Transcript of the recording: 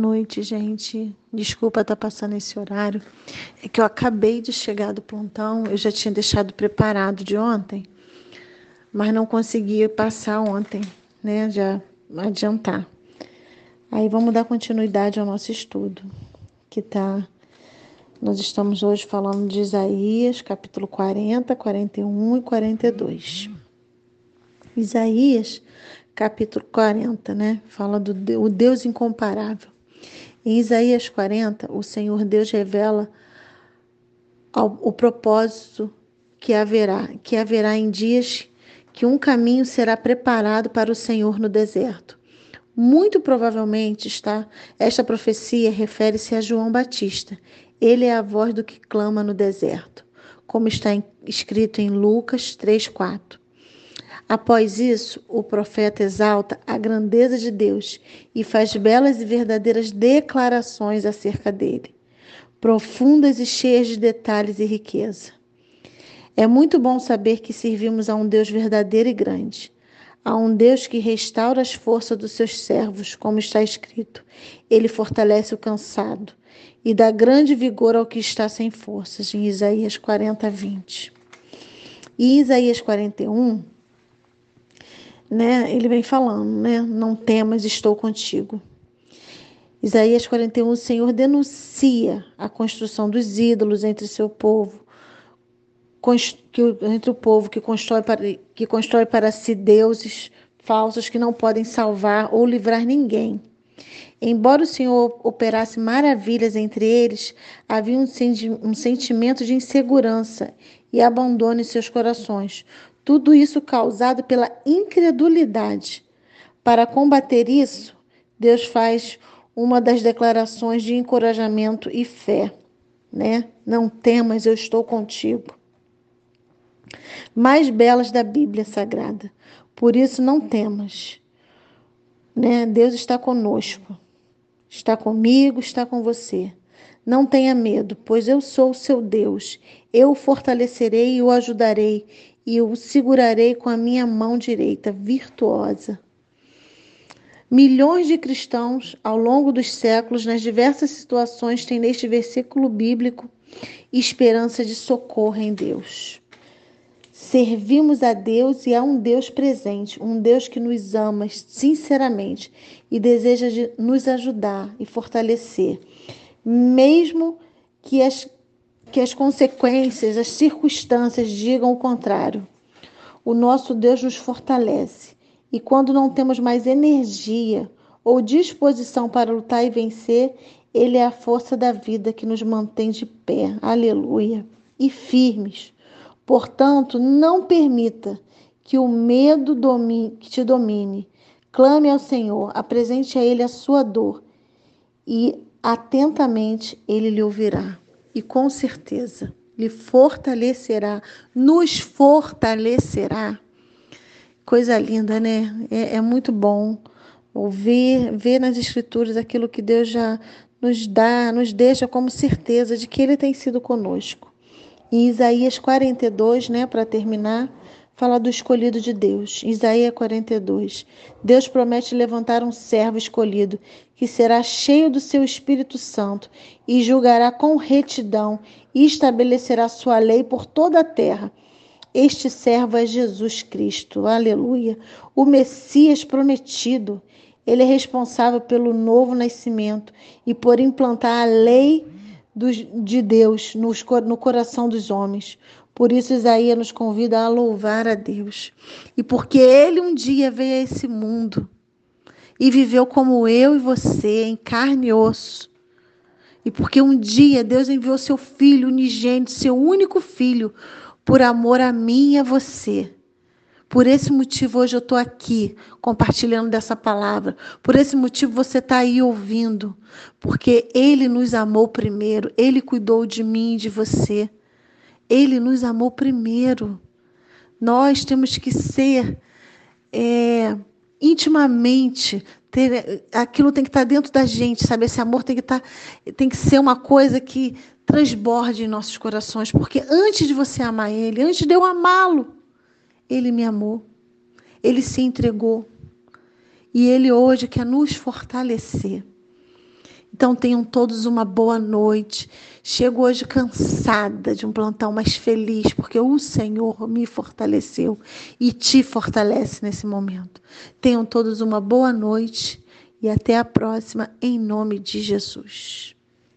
noite, gente. Desculpa estar tá passando esse horário. É que eu acabei de chegar do plantão, eu já tinha deixado preparado de ontem, mas não consegui passar ontem, né? Já adiantar. Aí vamos dar continuidade ao nosso estudo, que tá nós estamos hoje falando de Isaías, capítulo 40, 41 e 42. Isaías capítulo 40, né? Fala do o Deus incomparável. Em Isaías 40, o Senhor Deus revela ao, o propósito que haverá, que haverá em dias que um caminho será preparado para o Senhor no deserto. Muito provavelmente está esta profecia refere-se a João Batista. Ele é a voz do que clama no deserto, como está escrito em Lucas 3:4. Após isso, o profeta exalta a grandeza de Deus e faz belas e verdadeiras declarações acerca dele, profundas e cheias de detalhes e riqueza. É muito bom saber que servimos a um Deus verdadeiro e grande, a um Deus que restaura as forças dos seus servos, como está escrito. Ele fortalece o cansado e dá grande vigor ao que está sem forças, em Isaías 40, 20. E Isaías 41 né, ele vem falando, né? Não temas, estou contigo. Isaías 41, o Senhor denuncia a construção dos ídolos entre seu povo, entre o povo que constrói para, que constrói para si deuses falsos que não podem salvar ou livrar ninguém. Embora o Senhor operasse maravilhas entre eles, havia um, um sentimento de insegurança e abandono em seus corações, tudo isso causado pela incredulidade. Para combater isso, Deus faz uma das declarações de encorajamento e fé, né? Não temas, eu estou contigo. Mais belas da Bíblia Sagrada. Por isso não temas. Né? Deus está conosco. Está comigo, está com você. Não tenha medo, pois eu sou o seu Deus. Eu o fortalecerei e o ajudarei e o segurarei com a minha mão direita virtuosa. Milhões de cristãos, ao longo dos séculos, nas diversas situações, têm neste versículo bíblico esperança de socorro em Deus. Servimos a Deus e a um Deus presente, um Deus que nos ama sinceramente e deseja de nos ajudar e fortalecer, mesmo que as que as consequências, as circunstâncias digam o contrário. O nosso Deus nos fortalece e quando não temos mais energia ou disposição para lutar e vencer, Ele é a força da vida que nos mantém de pé, aleluia, e firmes. Portanto, não permita que o medo domine, que te domine. Clame ao Senhor, apresente a Ele a sua dor e atentamente Ele lhe ouvirá e com certeza lhe fortalecerá, nos fortalecerá. Coisa linda, né? É, é, muito bom ouvir, ver nas Escrituras aquilo que Deus já nos dá, nos deixa como certeza de que Ele tem sido conosco. Em Isaías 42, né, para terminar, fala do escolhido de Deus. Isaías 42. Deus promete levantar um servo escolhido que será cheio do seu Espírito Santo e julgará com retidão e estabelecerá sua lei por toda a terra. Este servo é Jesus Cristo, aleluia, o Messias prometido. Ele é responsável pelo novo nascimento e por implantar a lei de Deus no coração dos homens. Por isso, Isaías nos convida a louvar a Deus. E porque ele um dia veio a esse mundo e viveu como eu e você, em carne e osso. E porque um dia Deus enviou seu filho unigênito, seu único filho, por amor a mim e a você. Por esse motivo, hoje eu estou aqui compartilhando dessa palavra. Por esse motivo, você está aí ouvindo. Porque Ele nos amou primeiro, Ele cuidou de mim e de você. Ele nos amou primeiro. Nós temos que ser é, intimamente ter, aquilo tem que estar dentro da gente, sabe? Esse amor tem que estar, tem que ser uma coisa que transborde em nossos corações, porque antes de você amar ele, antes de eu amá-lo, ele me amou. Ele se entregou. E ele hoje quer nos fortalecer. Então tenham todos uma boa noite. Chego hoje cansada de um plantão, mas feliz, porque o Senhor me fortaleceu e te fortalece nesse momento. Tenham todos uma boa noite e até a próxima, em nome de Jesus.